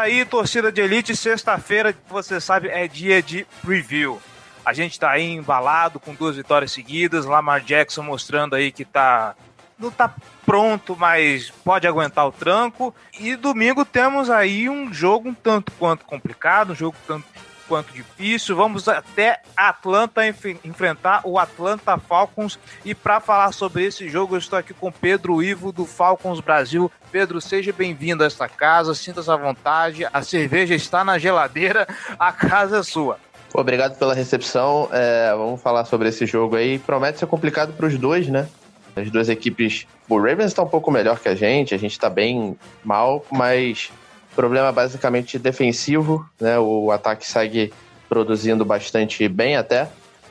aí, torcida de elite. Sexta-feira, você sabe, é dia de preview. A gente tá aí embalado com duas vitórias seguidas. Lamar Jackson mostrando aí que tá. Não tá pronto, mas pode aguentar o tranco. E domingo temos aí um jogo um tanto quanto complicado, um jogo tanto quanto difícil. Vamos até Atlanta enf- enfrentar o Atlanta Falcons. E para falar sobre esse jogo, eu estou aqui com Pedro Ivo do Falcons Brasil. Pedro, seja bem-vindo a esta casa, sinta-se à vontade. A cerveja está na geladeira, a casa é sua. Obrigado pela recepção. É, vamos falar sobre esse jogo aí. Promete ser complicado para os dois, né? As duas equipes. O Ravens está um pouco melhor que a gente, a gente está bem mal, mas problema basicamente defensivo, né? O ataque segue produzindo bastante bem até.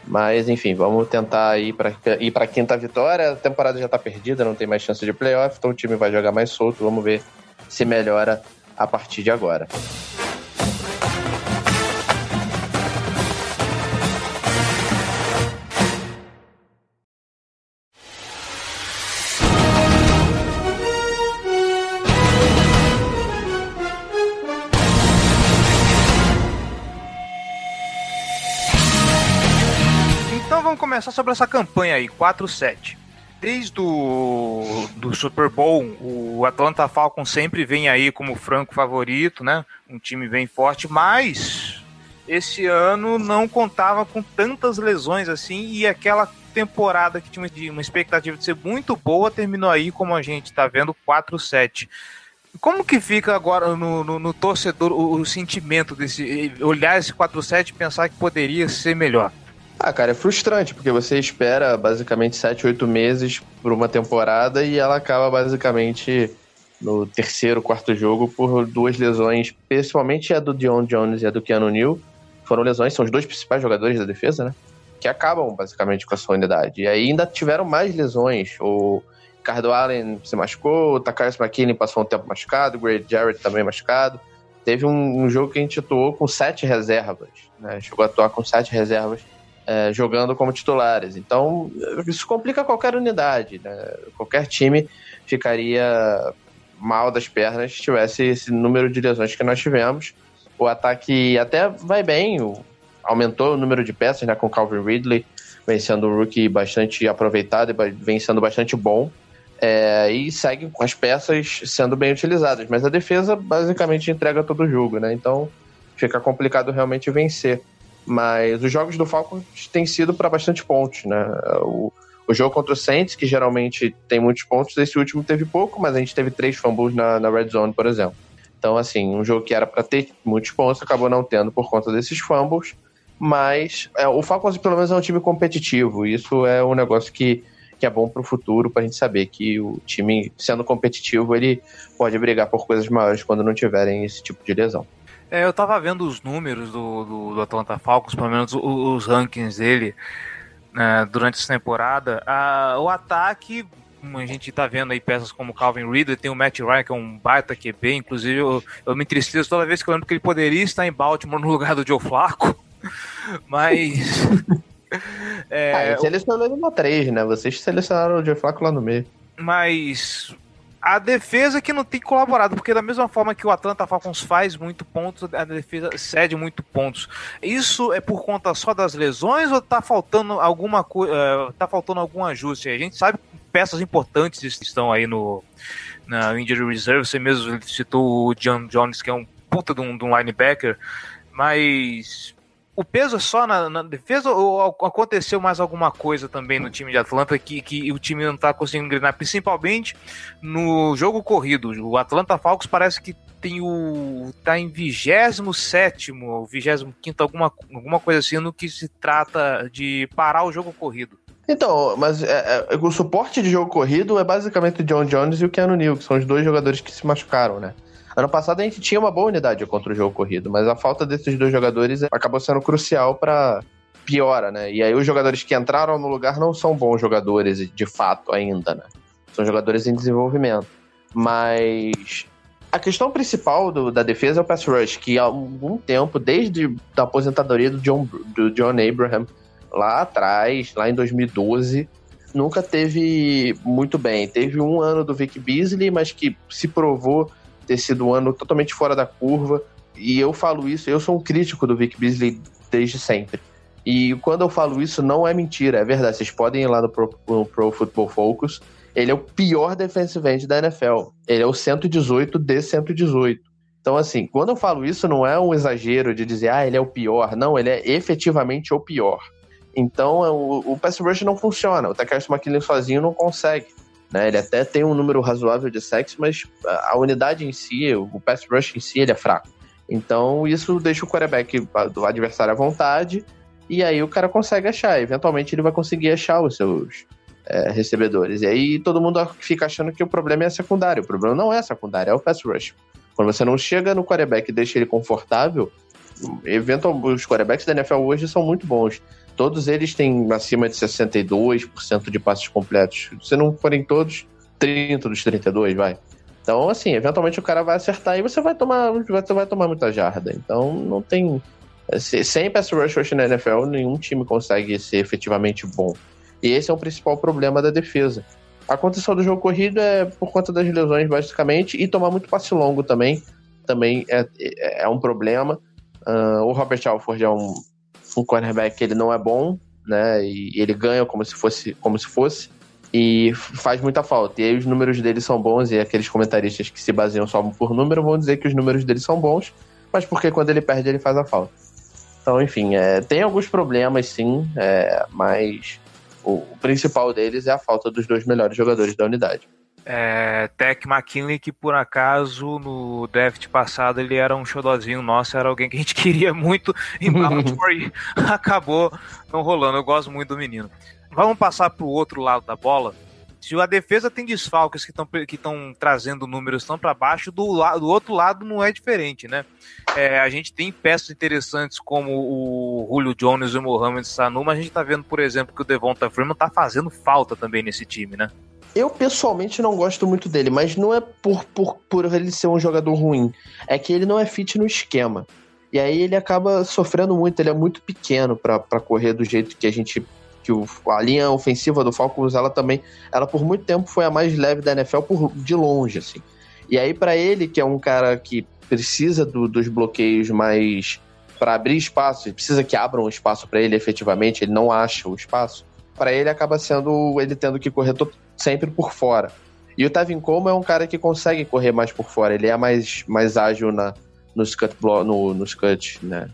Mas enfim, vamos tentar ir para ir para quinta vitória. A temporada já está perdida, não tem mais chance de playoff, então o time vai jogar mais solto. Vamos ver se melhora a partir de agora. Começar sobre essa campanha aí, 4-7. Desde o do Super Bowl, o Atlanta Falcons sempre vem aí como franco favorito, né? Um time bem forte, mas esse ano não contava com tantas lesões assim e aquela temporada que tinha uma- expectativa de ser muito boa terminou aí, como a gente tá vendo, 4-7. Como que fica agora no, no- no torcedor o, o sentimento desse olhar esse 4-7 e pensar que poderia ser melhor? Ah, cara, é frustrante, porque você espera basicamente 7, 8 meses por uma temporada e ela acaba basicamente no terceiro, quarto jogo por duas lesões, principalmente a do Dion Jones e a do Keanu Neal. Foram lesões, são os dois principais jogadores da defesa, né? Que acabam basicamente com a sua unidade. E aí ainda tiveram mais lesões. O Ricardo Allen se machucou, o Takayos McKinley passou um tempo machucado, o Grady Jarrett também machucado. Teve um, um jogo que a gente atuou com sete reservas, né? Chegou a atuar com sete reservas é, jogando como titulares. Então, isso complica qualquer unidade. Né? Qualquer time ficaria mal das pernas se tivesse esse número de lesões que nós tivemos. O ataque até vai bem, aumentou o número de peças né, com Calvin Ridley, vem sendo um rookie bastante aproveitado e vem sendo bastante bom. É, e segue com as peças sendo bem utilizadas. Mas a defesa basicamente entrega todo o jogo, né? Então fica complicado realmente vencer mas os jogos do Falcons têm sido para bastante pontos, né? O, o jogo contra o Saints, que geralmente tem muitos pontos, esse último teve pouco, mas a gente teve três fumbles na, na red zone, por exemplo. Então, assim, um jogo que era para ter muitos pontos acabou não tendo por conta desses fumbles, mas é, o Falcons pelo menos é um time competitivo, isso é um negócio que, que é bom para o futuro, para a gente saber que o time, sendo competitivo, ele pode brigar por coisas maiores quando não tiverem esse tipo de lesão. É, eu tava vendo os números do, do, do Atlanta Falcons, pelo menos o- os, rankings dele né, durante essa temporada. Ah, o ataque, a gente tá vendo aí peças como Calvin Ridley, tem o Matt Ryan, que é um baita QB, inclusive eu, eu me entristeço toda vez que eu lembro que ele poderia estar em Baltimore no lugar do Joe Flacco, mas... é, ah, ele selecionou ele na 3, né? Vocês selecionaram o Joe Flacco lá no meio. mas a defesa que não tem colaborado, porque da mesma forma que o Atlanta Falcons faz muito pontos, a defesa cede muito pontos. Isso é por conta só das lesões ou tá faltando alguma coisa, tá faltando algum ajuste? A gente sabe que peças importantes estão aí no na injury reserve, você mesmo citou o John Jones, que é um puta de um, de um linebacker, mas o peso é só na, na, defesa ou aconteceu mais alguma coisa também no time de Atlanta que, que o time não está conseguindo engrenar, principalmente no jogo corrido? O Atlanta Falcons parece que tem o. tá em 27 ou 25, alguma, alguma coisa assim, no que se trata de parar o jogo corrido. Então, mas é, é, o suporte de jogo corrido é basicamente o John Jones e o Keanu Neal, que são os dois jogadores que se machucaram, né? Ano passado a gente tinha uma boa unidade contra o jogo corrido, mas a falta desses dois jogadores acabou sendo crucial para piora, né? E aí os jogadores que entraram no lugar não são bons jogadores de fato ainda, né? São jogadores em desenvolvimento. Mas a questão principal do, da defesa é o pass rush, que há algum tempo, desde a aposentadoria do John, do John Abraham, lá atrás, lá em 2012, nunca teve muito bem. Teve um ano do Vic Beasley, mas que se provou ter sido um ano totalmente fora da curva. E eu falo isso, eu sou um crítico do Vic Beasley desde sempre. E quando eu falo isso, não é mentira, é verdade. Vocês podem ir lá no Pro, no Pro Football Focus. Ele é o pior defensive end da NFL. Ele é o 118 de 118. Então, assim, quando eu falo isso, não é um exagero de dizer, ah, ele é o pior. Não, ele é efetivamente o pior. Então, é, o, o pass rush não funciona. O Takashi McKinley sozinho não consegue. Né? Ele até tem um número razoável de sacks, mas a unidade em si, o pass rush em si, ele é fraco. Então, isso deixa o quarterback do adversário à vontade, e aí o cara consegue achar. Eventualmente, ele vai conseguir achar os seus é, recebedores. E aí todo mundo fica achando que o problema é secundário. O problema não é secundário, é o pass rush. Quando você não chega no quarterback e deixa ele confortável, eventualmente, os quarterbacks da NFL hoje são muito bons. Todos eles têm acima de 62% de passes completos. Se não forem todos, 30 dos 32, vai. Então, assim, eventualmente o cara vai acertar e você vai tomar, você vai tomar muita jarda. Então, não tem. Sem pass rush hoje na NFL, nenhum time consegue ser efetivamente bom. E esse é o principal problema da defesa. A condição do jogo corrido é por conta das lesões, basicamente, e tomar muito passe longo também. Também é, é, é um problema. Uh, o Robert Alford é um, um cornerback ele não é bom, né? E ele ganha como se fosse, como se fosse e faz muita falta. E aí os números dele são bons e aqueles comentaristas que se baseiam só por número vão dizer que os números dele são bons, mas porque quando ele perde ele faz a falta. Então, enfim, é, tem alguns problemas sim, é, mas o, o principal deles é a falta dos dois melhores jogadores da unidade é, Tech McKinley, que por acaso no draft passado ele era um xodozinho nosso, era alguém que a gente queria muito em Baltimore acabou não rolando. Eu gosto muito do menino. Vamos passar para o outro lado da bola. Se a defesa tem desfalques que estão que trazendo números tão para baixo, do, do outro lado não é diferente, né? É, a gente tem peças interessantes como o Julio Jones e o Mohamed Sanu, mas a gente está vendo, por exemplo, que o Devonta Freeman está fazendo falta também nesse time, né? Eu pessoalmente não gosto muito dele, mas não é por, por, por ele ser um jogador ruim. É que ele não é fit no esquema. E aí ele acaba sofrendo muito, ele é muito pequeno para correr do jeito que a gente. que o, a linha ofensiva do Falcons, ela também. Ela por muito tempo foi a mais leve da NFL por, de longe, assim. E aí, para ele, que é um cara que precisa do, dos bloqueios mais. para abrir espaço, precisa que abram espaço para ele efetivamente, ele não acha o espaço. Para ele acaba sendo ele tendo que correr sempre por fora. E o Tevin Coleman é um cara que consegue correr mais por fora, ele é mais, mais ágil na, nos cut, no, nos cut, né?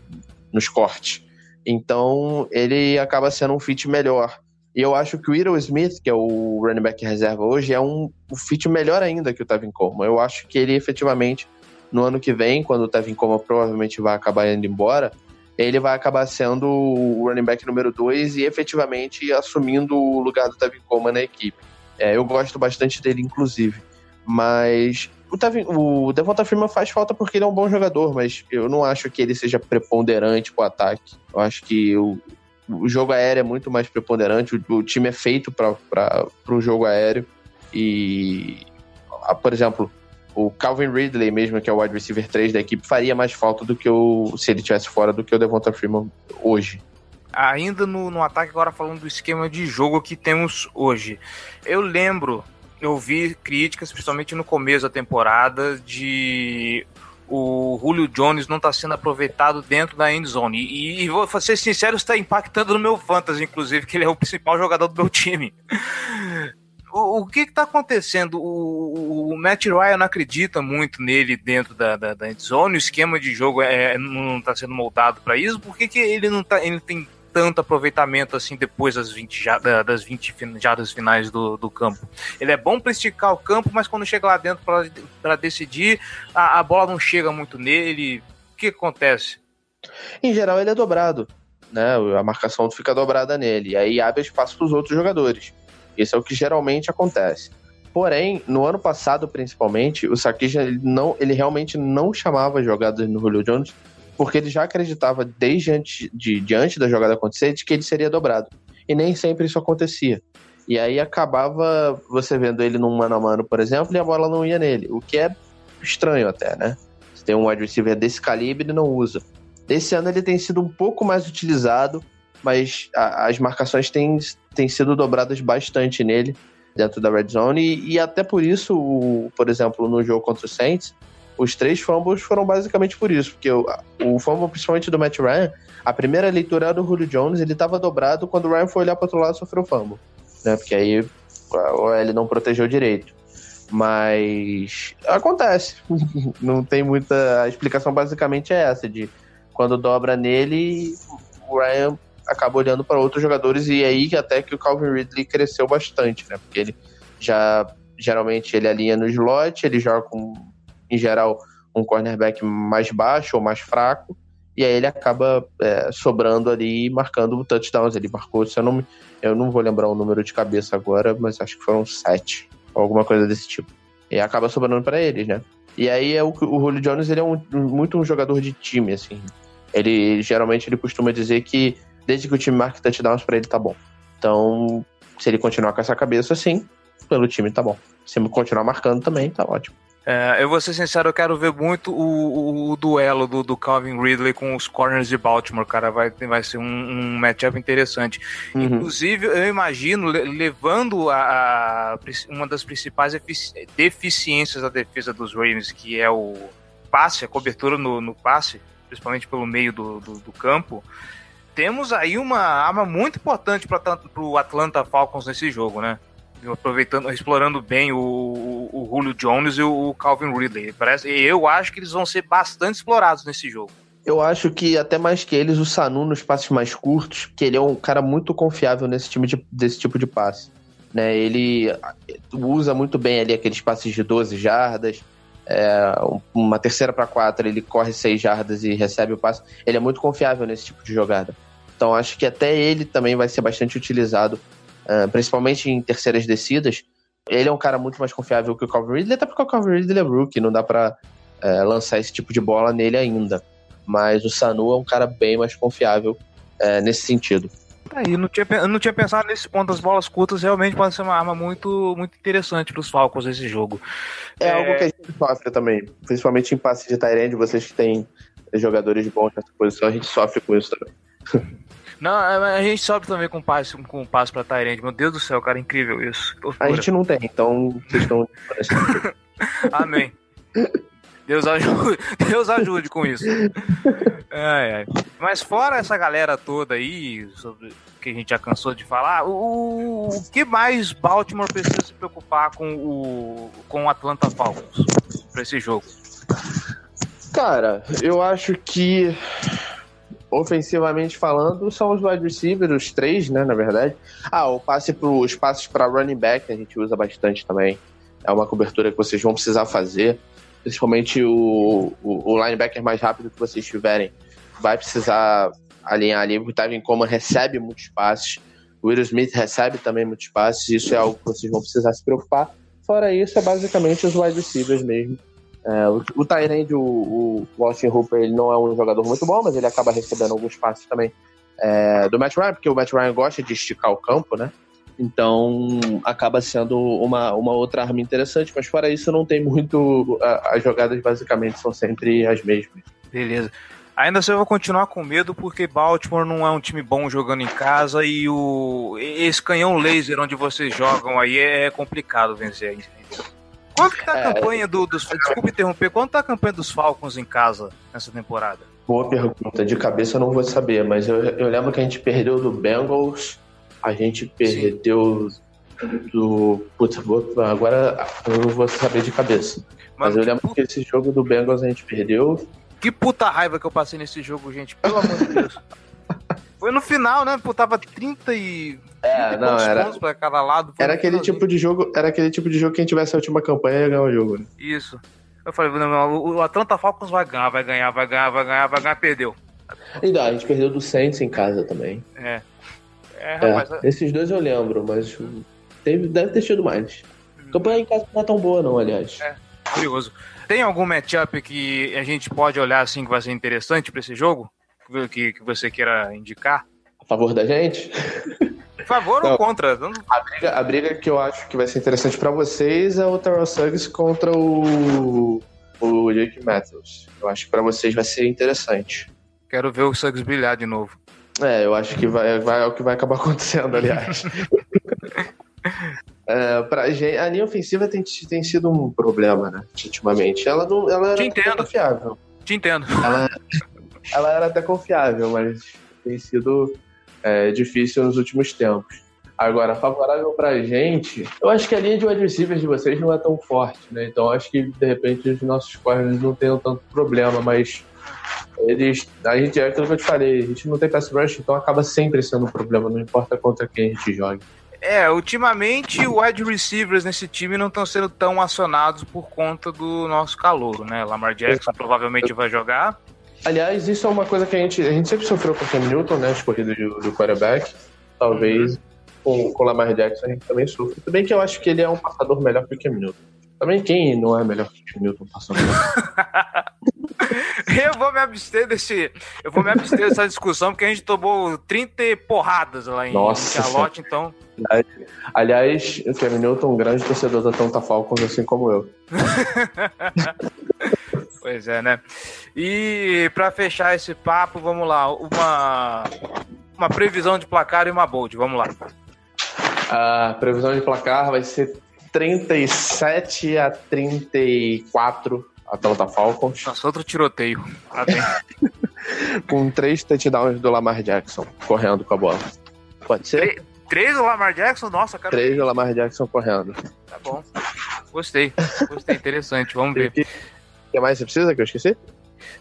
nos cortes. Então ele acaba sendo um fit melhor. E eu acho que o Will Smith, que é o running back reserva hoje, é um, um fit melhor ainda que o Tevin Coleman. Eu acho que ele efetivamente, no ano que vem, quando o Tevin Coleman provavelmente vai acabar indo embora, ele vai acabar sendo o running back número 2 e efetivamente assumindo o lugar do Tevin Coleman na equipe. É, eu gosto bastante dele, inclusive. Mas o, Tevin, o Devonta Freeman faz falta porque ele é um bom jogador, mas eu não acho que ele seja preponderante pro ataque. Eu acho que o, o jogo aéreo é muito mais preponderante, o, o time é feito para o jogo aéreo. E, por exemplo, o Calvin Ridley, mesmo que é o wide receiver 3 da equipe, faria mais falta do que o se ele tivesse fora do que o Devonta Freeman hoje ainda no, no ataque, agora falando do esquema de jogo que temos hoje. Eu lembro, eu vi críticas, principalmente no começo da temporada, de o Julio Jones não está sendo aproveitado dentro da end zone. E, e, vou ser sincero, está impactando no meu fantasy, inclusive, que ele é o principal jogador do meu time. O, o que está acontecendo? O, o, Matt Ryan não acredita muito nele dentro da, da, da zone, o esquema de jogo é, não está sendo moldado para isso. Por que, que ele não tá, ele tem tanto aproveitamento assim depois das 20, das 20 jardas finais do, do campo. Ele é bom para esticar o campo, mas quando chega lá dentro para decidir, a, a, bola não chega muito nele. O que acontece? Em geral, ele é dobrado. né? A marcação fica dobrada nele. E aí abre espaço para os outros jogadores. Isso é o que geralmente acontece. Porém, no ano passado, principalmente, o Sarkisian, ele, não, ele realmente não chamava jogadas no Julio Jones, porque ele já acreditava desde antes, de, antes da jogada acontecer de que ele seria dobrado. E nem sempre isso acontecia. E aí acabava você vendo ele num mano a mano, por exemplo, e a bola não ia nele. O que é estranho até, né? Você tem um wide receiver desse calibre e não usa. Esse ano ele tem sido um pouco mais utilizado, mas a, as marcações têm, têm sido dobradas bastante nele dentro da red zone. E, e até por isso, o, por exemplo, no jogo contra o Saints, os três fumbles foram basicamente por isso. Porque o, o fumble, principalmente do Matt Ryan, a primeira leitura do Julio Jones, ele estava dobrado quando o Ryan foi olhar para outro lado e sofreu fumble né? Porque aí OL não protegeu direito. Mas acontece. não tem muita. A explicação basicamente é essa: de quando dobra nele, o Ryan acaba olhando para outros jogadores e aí até que o Calvin Ridley cresceu bastante, né? Porque ele já geralmente ele alinha no slot, ele joga com, em geral, um cornerback mais baixo ou mais fraco, e aí ele acaba é, sobrando ali marcando touchdowns. Ele marcou, se eu não eu não vou lembrar o número de cabeça agora, mas acho que foram sete, alguma coisa desse tipo. E acaba sobrando para eles, né? E aí é o, o Julio Jones ele é um, muito um jogador de time, assim. Ele geralmente ele costuma dizer que desde que o time marque touchdowns para ele tá bom. Então, se ele continuar com essa cabeça assim, pelo time tá bom. Se ele continuar marcando também, tá ótimo. É, eu vou ser sincero, eu quero ver muito o, o, o duelo do, do, Calvin Ridley com os corners de Baltimore, cara. Vai, vai ser um, um matchup interessante. Uhum. Inclusive, eu imagino levando a, a, uma das principais deficiências da defesa dos Ravens, que é o passe, a cobertura no, no passe, principalmente pelo meio do, do, do campo. Temos aí uma arma muito importante para o Atlanta Falcons nesse jogo, né? aproveitando, explorando bem o, o, o Julio Jones e o Calvin Ridley. Parece, eu acho que eles vão ser bastante explorados nesse jogo. Eu acho que até mais que eles, o Sanu nos passes mais curtos, que ele é um cara muito confiável nesse time de, desse tipo de passe. Né? Ele usa muito bem ali aqueles passes de 12 jardas, é, uma terceira para quatro, ele corre 6 jardas e recebe o passe. Ele é muito confiável nesse tipo de jogada. Então acho que até ele também vai ser bastante utilizado uh, principalmente em terceiras descidas, ele é um cara muito mais confiável que o Calvin Ridley, até porque o Calvin Ridley é rookie, não dá pra uh, lançar esse tipo de bola nele ainda. Mas o Sanu é um cara bem mais confiável uh, nesse sentido. Aí, não tinha, eu não tinha pensado nesse ponto. As bolas curtas realmente podem ser uma arma muito, muito interessante para os Falcons nesse jogo. É, é, algo que a gente sofre também, principalmente em passe de Tyrande, vocês que têm jogadores bons nessa posição, a gente sofre com isso também. Não, a gente sobe também com passe, com passe pra Tyrande. Meu Deus do céu, cara, incrível isso. A gente não tem, então vocês estão. Amém. Deus ajude, Deus ajude com isso. Mas fora essa galera toda aí, sobre que a gente já cansou de falar, o, o que mais Baltimore precisa se preocupar com o, com o Atlanta Falcons para esse jogo? Cara, eu acho que ofensivamente falando, são os wide receivers, os três, né, na verdade. Ah, o passe pro, os passes para running back a gente usa bastante também. É uma cobertura que vocês vão precisar fazer. Principalmente o, o, o linebacker mais rápido que vocês tiverem vai precisar alinhar ali. O Tavin Coleman recebe muitos passes. O Will Smith recebe também muitos passes. Isso é algo que vocês vão precisar se preocupar. Fora isso, é basicamente os wide receivers mesmo. É, o o Tyrande, o, o Austin Hooper, ele não é um jogador muito bom, mas ele acaba recebendo alguns passes também é, do Matt Ryan, porque o Matt Ryan gosta de esticar o campo, né? Então acaba sendo uma, uma outra arma interessante, mas fora isso não tem muito. A, as jogadas basicamente são sempre as mesmas. Beleza. Ainda assim eu vou continuar com medo porque Baltimore não é um time bom jogando em casa e o esse canhão laser onde vocês jogam aí é complicado vencer aí. Quanto que tá a é, campanha do, dos. Desculpa interromper, quanto tá a campanha dos Falcons em casa nessa temporada? Boa pergunta. De cabeça eu não vou saber, mas eu, eu lembro que a gente perdeu do Bengals, a gente perdeu Sim. do. Putz, agora eu não vou saber de cabeça. Mas, mas eu lembro que, que esse jogo do Bengals a gente perdeu. Que puta raiva que eu passei nesse jogo, gente. Pelo amor de Deus. Foi no final, né? Pô, tava 30 e. É, não, era. Pra cada lado. Era aquele tipo de jogo. Era aquele tipo de jogo que quem tivesse a última campanha ia ganhar o jogo, né? Isso. Eu falei, não, o Atlanta Falcons vai ganhar, vai ganhar, vai ganhar, vai ganhar, vai ganhar, perdeu. Ainda, a gente perdeu do Saints em casa também. É. É, rapaz, é, esses dois eu lembro, mas teve, deve ter tido mais. A campanha em casa não é tão boa, não, aliás. É, curioso. Tem algum matchup que a gente pode olhar assim que vai ser interessante para esse jogo? Que, que você queira indicar? A favor da gente? A favor não, ou contra? A briga, a briga que eu acho que vai ser interessante para vocês é o Terrell Suggs contra o, o Jake Matthews. Eu acho que para vocês vai ser interessante. Quero ver o Suggs brilhar de novo. É, eu acho que vai, vai, é o que vai acabar acontecendo, aliás. é, pra gente, a linha ofensiva tem, tem sido um problema, né? Ultimamente. Ela, não, ela era Te entendo. confiável. Te entendo. Ela, ela era até confiável, mas tem sido é, difícil nos últimos tempos. Agora, favorável pra gente, eu acho que a linha de wide receivers de vocês não é tão forte, né? Então acho que de repente os nossos corners não tenham tanto problema, mas eles. A gente é aquilo que eu te falei, a gente não tem pass rush, então acaba sempre sendo um problema, não importa contra quem a gente joga. É, ultimamente o wide receivers nesse time não estão sendo tão acionados por conta do nosso calor, né? Lamar Jackson provavelmente vai jogar. Aliás, isso é uma coisa que a gente, a gente sempre sofreu com o Cam Newton, né? As corridas do, do quarterback. Talvez uhum. com o Lamar Jackson a gente também sofre. Bem que eu acho que ele é um passador melhor que o Cam Newton. Também quem não é melhor que o Cam Newton passando? eu vou me abster desse. Eu vou me abster dessa discussão, porque a gente tomou 30 porradas lá em Nossa, Charlotte, então. Aliás, o Cam Newton é um grande torcedor da Tonta Falcons, assim como eu. pois é, né? E para fechar esse papo, vamos lá, uma uma previsão de placar e uma bold, vamos lá. A previsão de placar vai ser 37 a 34 Atlanta Falcons. Nossa, outro tiroteio. com três touchdowns do Lamar Jackson correndo com a bola. Pode ser? Três do Lamar Jackson? Nossa, cara. Três do Lamar Jackson correndo. Tá bom. Gostei. Gostei, interessante. Vamos ver. O que mais você precisa que eu esqueci?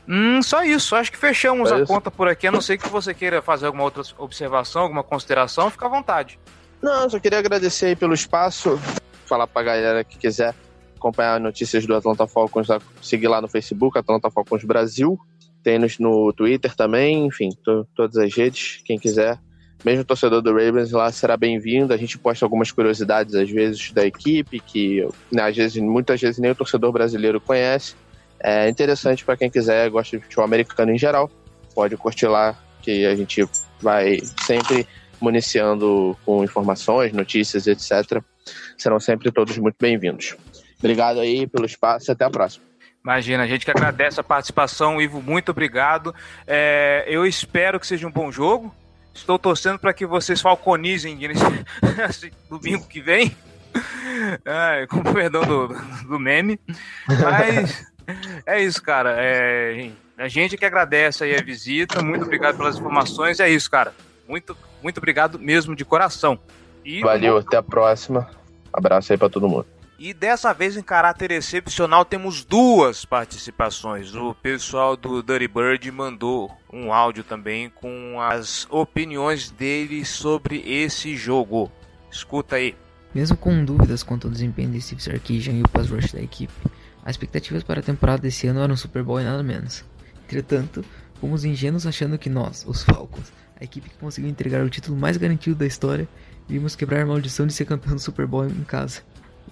Hum, só isso. Acho que fechamos só a isso? conta por aqui. A não ser que você queira fazer alguma outra observação, alguma consideração, fica à vontade. Não, só queria agradecer aí pelo espaço. Falar pra galera que quiser acompanhar notícias do Atlanta Falcons, seguir lá no Facebook, Atlanta Falcons Brasil. Tem no, no Twitter também, enfim, todas as redes, quem quiser. Mesmo torcedor do Ravens lá será bem-vindo. A gente posta algumas curiosidades, às vezes, da equipe, que né, às vezes, muitas vezes nem o torcedor brasileiro conhece. É interessante para quem quiser, gosta de futebol americano em geral. Pode curtir lá, que a gente vai sempre municiando com informações, notícias, etc. Serão sempre todos muito bem-vindos. Obrigado aí pelo espaço e até a próxima. Imagina, a gente que agradece a participação, Ivo, muito obrigado. É, eu espero que seja um bom jogo. Estou torcendo para que vocês falconizem nesse domingo que vem. É, com perdão do, do meme. Mas é isso, cara. É, a gente que agradece aí a visita. Muito obrigado pelas informações. É isso, cara. Muito, muito obrigado mesmo de coração. E Valeu, até a próxima. Abraço aí para todo mundo. E dessa vez, em caráter excepcional, temos duas participações. O pessoal do Dirty Bird mandou um áudio também com as opiniões dele sobre esse jogo. Escuta aí. Mesmo com dúvidas quanto ao desempenho de Steve Sarkisian e o pass rush da equipe, as expectativas para a temporada desse ano eram Super Bowl e nada menos. Entretanto, fomos ingênuos achando que nós, os Falcons, a equipe que conseguiu entregar o título mais garantido da história, iríamos quebrar a maldição de ser campeão do Super Bowl em casa.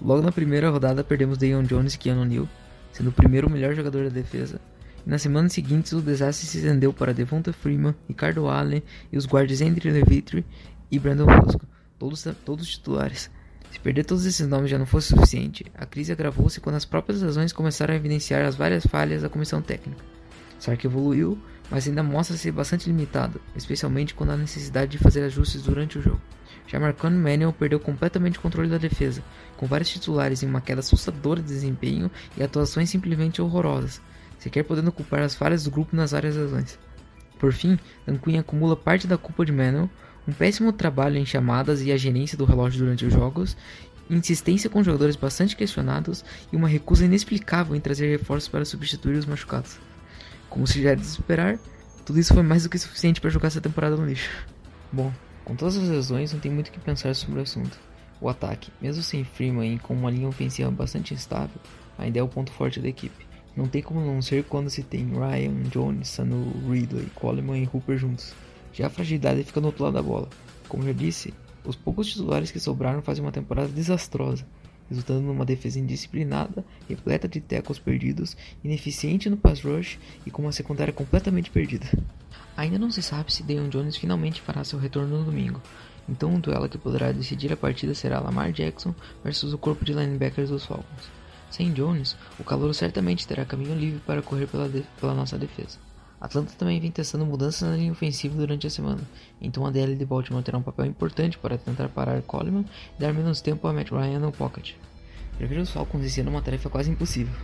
Logo na primeira rodada perdemos Deion Jones e Keanu Neal, sendo o primeiro melhor jogador da defesa. E nas semanas seguintes o desastre se estendeu para Devonta Freeman, Ricardo Allen e os guardas Andrew Levitre e Brandon Fosco, todos, todos titulares. Se perder todos esses nomes já não fosse suficiente, a crise agravou-se quando as próprias razões começaram a evidenciar as várias falhas da comissão técnica. Sark evoluiu, mas ainda mostra ser bastante limitado, especialmente quando há necessidade de fazer ajustes durante o jogo. Já Marcon Manuel perdeu completamente o controle da defesa, com vários titulares em uma queda assustadora de desempenho e atuações simplesmente horrorosas, sequer podendo culpar as falhas do grupo nas várias razões. Por fim, Dan Quinn acumula parte da culpa de Manuel, um péssimo trabalho em chamadas e a gerência do relógio durante os jogos, insistência com jogadores bastante questionados e uma recusa inexplicável em trazer reforços para substituir os machucados. Como se já era de esperar, tudo isso foi mais do que suficiente para jogar essa temporada no lixo. Bom, com todas as lesões, não tem muito o que pensar sobre o assunto. O ataque, mesmo sem Freeman e com uma linha ofensiva bastante instável, ainda é o ponto forte da equipe, Não tem como não ser quando se tem Ryan, Jones, Sanu, Ridley, Coleman e Hooper juntos. Já a fragilidade fica no outro lado da bola. Como já disse, os poucos titulares que sobraram fazem uma temporada desastrosa, resultando numa defesa indisciplinada, repleta de tackles perdidos, ineficiente no pass rush e com uma secundária completamente perdida. Ainda não se sabe se Deion Jones finalmente fará seu retorno no domingo, então um duelo que poderá decidir a partida será Lamar Jackson versus o corpo de linebackers dos Falcons. Sem Jones, o calor certamente terá caminho livre para correr pela, pela nossa defesa. Atlanta também vem testando mudanças na linha ofensiva durante a semana, então a DL de Baltimore terá um papel importante para tentar parar Coleman e dar menos tempo a Matt Ryan no pocket. Prever os Falcons esse ano é uma tarefa quase impossível,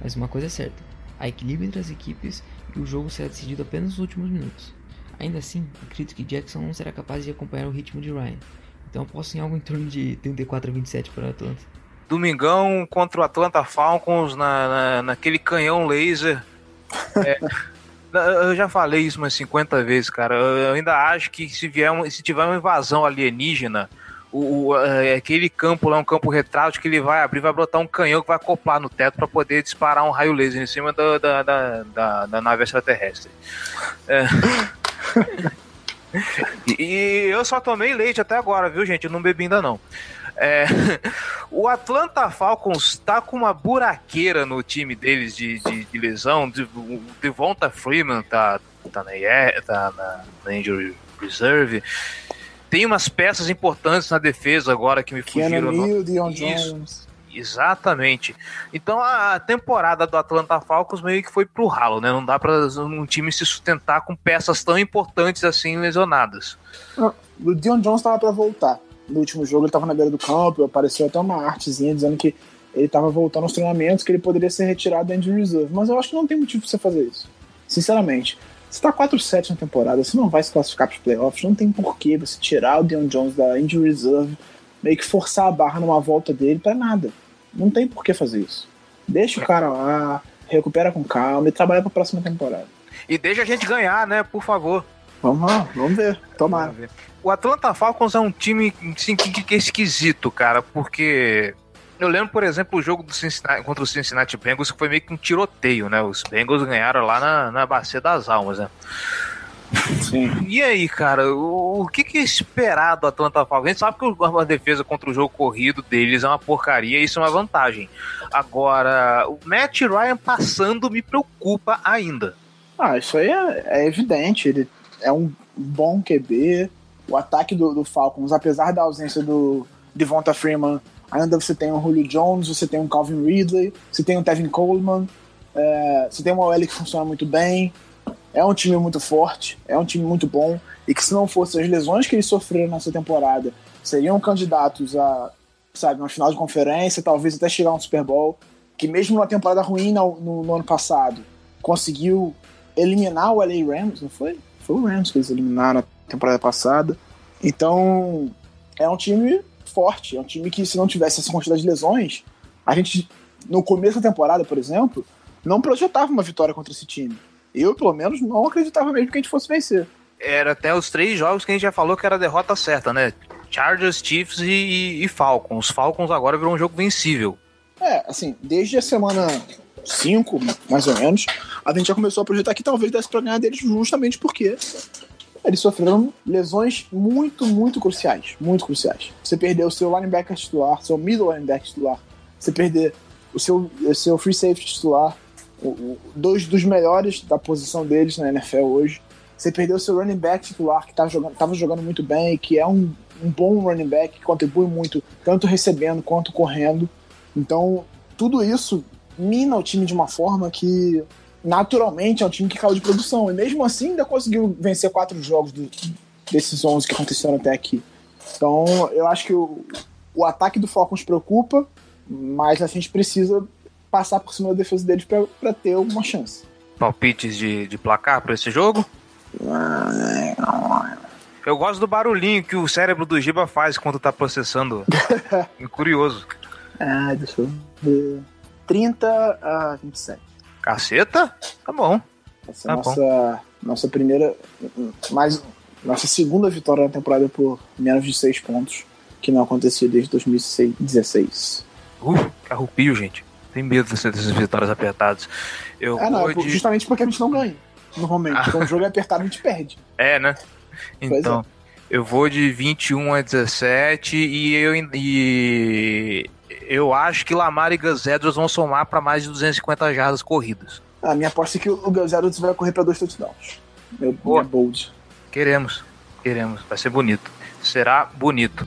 mas uma coisa é certa, há equilíbrio entre as equipes e o jogo será decidido apenas nos últimos minutos. Ainda assim, acredito que Jackson não será capaz de acompanhar o ritmo de Ryan, então aposto em algo em torno de 34 a 27 para Atlanta. Domingão contra o Atlanta Falcons na, na naquele canhão laser. É, Eu já falei isso umas 50 vezes, cara. Eu ainda acho que se, vier um, se tiver uma invasão alienígena, o, o, é, aquele campo lá, um campo retrátil que ele vai abrir, vai brotar um canhão que vai acoplar no teto para poder disparar um raio laser em cima da, da, da, da, da nave extraterrestre. É. e eu só tomei leite até agora, viu, gente? Eu não bebi ainda não. É, o Atlanta Falcons tá com uma buraqueira no time deles de, de, de lesão. De, o Devonta Freeman tá, tá, na, tá na, na injury reserve. Tem umas peças importantes na defesa agora que me fugiram. Neal, Dion Jones. Exatamente. Então a temporada do Atlanta Falcons meio que foi pro ralo, né? Não dá para um time se sustentar com peças tão importantes assim lesionadas. O Dion Jones estava para voltar no último jogo ele estava na beira do campo, apareceu até uma artezinha dizendo que ele estava voltando aos treinamentos, que ele poderia ser retirado da injury reserve. Mas eu acho que não tem motivo para você fazer isso. Sinceramente. Você está 4-7 na temporada, você não vai se classificar para os playoffs, não tem porquê você tirar o Deion Jones da injury reserve, meio que forçar a barra numa volta dele para nada. Não tem por que fazer isso. Deixa o cara lá, recupera com calma e trabalha para a próxima temporada. E deixa a gente ganhar, né, por favor. Vamos lá, vamos ver. Tomara. Vamos ver. O Atlanta Falcons é um time assim, que, que é esquisito, cara, porque eu lembro, por exemplo, o jogo do Cincinnati, contra o Cincinnati Bengals, que foi meio que um tiroteio, né? Os Bengals ganharam lá na, na Bacia das Almas, né? Sim. E aí, cara, o, o que, que é esperar do Atlanta Falcons? A gente sabe que a defesa contra o jogo corrido deles é uma porcaria e isso é uma vantagem. Agora, o Matt Ryan passando me preocupa ainda. Ah, isso aí é, é evidente. Ele é um bom QB, o ataque do, do Falcons, apesar da ausência do Devonta Freeman, ainda você tem o Julio Jones, você tem o Calvin Ridley, você tem o Tevin Coleman, é, você tem uma OL que funciona muito bem. É um time muito forte, é um time muito bom, e que se não fossem as lesões que eles sofreram nessa temporada, seriam candidatos a, sabe, uma final de conferência, talvez até chegar a um Super Bowl, que mesmo numa temporada ruim no, no, no ano passado, conseguiu eliminar o LA Rams, não foi? Foi o Rams que eles eliminaram temporada passada. Então, é um time forte, é um time que se não tivesse essa quantidade de lesões, a gente, no começo da temporada, por exemplo, não projetava uma vitória contra esse time. Eu, pelo menos, não acreditava mesmo que a gente fosse vencer. Era até os três jogos que a gente já falou que era a derrota certa, né? Chargers, Chiefs e, e, e Falcons. Falcons agora virou um jogo vencível. É, assim, desde a semana 5, mais ou menos, a gente já começou a projetar que talvez desse pra ganhar deles justamente porque eles sofreram lesões muito, muito cruciais. Muito cruciais. Você perdeu o seu linebacker titular, seu middle linebacker titular, você perder o seu, o seu free safety titular, o, o, dois dos melhores da posição deles na NFL hoje. Você perdeu o seu running back titular, que estava jogando, tava jogando muito bem, que é um, um bom running back, que contribui muito, tanto recebendo quanto correndo. Então, tudo isso mina o time de uma forma que naturalmente é um time que caiu de produção. E mesmo assim ainda conseguiu vencer quatro jogos do, desses 11 que aconteceram até aqui. Então eu acho que o, o ataque do Falcons preocupa, mas a gente precisa passar por cima da defesa deles para ter uma chance. Palpites de, de placar para esse jogo? Eu gosto do barulhinho que o cérebro do Giba faz quando tá processando. Curioso. Ah, deixa eu ver. 30 a 27. Caceta? Tá bom. Essa tá nossa, bom. nossa primeira. Mais, nossa segunda vitória na temporada por menos de 6 pontos, que não acontecia desde 2016. Uh, que arrupio, gente. Tem medo dessas vitórias apertadas. Eu É, não, de... justamente porque a gente não ganha. Normalmente, Ah. quando o jogo é apertado, a gente perde. É, né? Pois é. Então, eu vou de 21 a 17 e eu, e eu acho que Lamar e Gus Edwards vão somar para mais de 250 jardas corridas. A minha aposta é que o Gus Edwards vai correr pra dois touchdowns. Meu, Boa. minha bold. Queremos, queremos, vai ser bonito. Será bonito.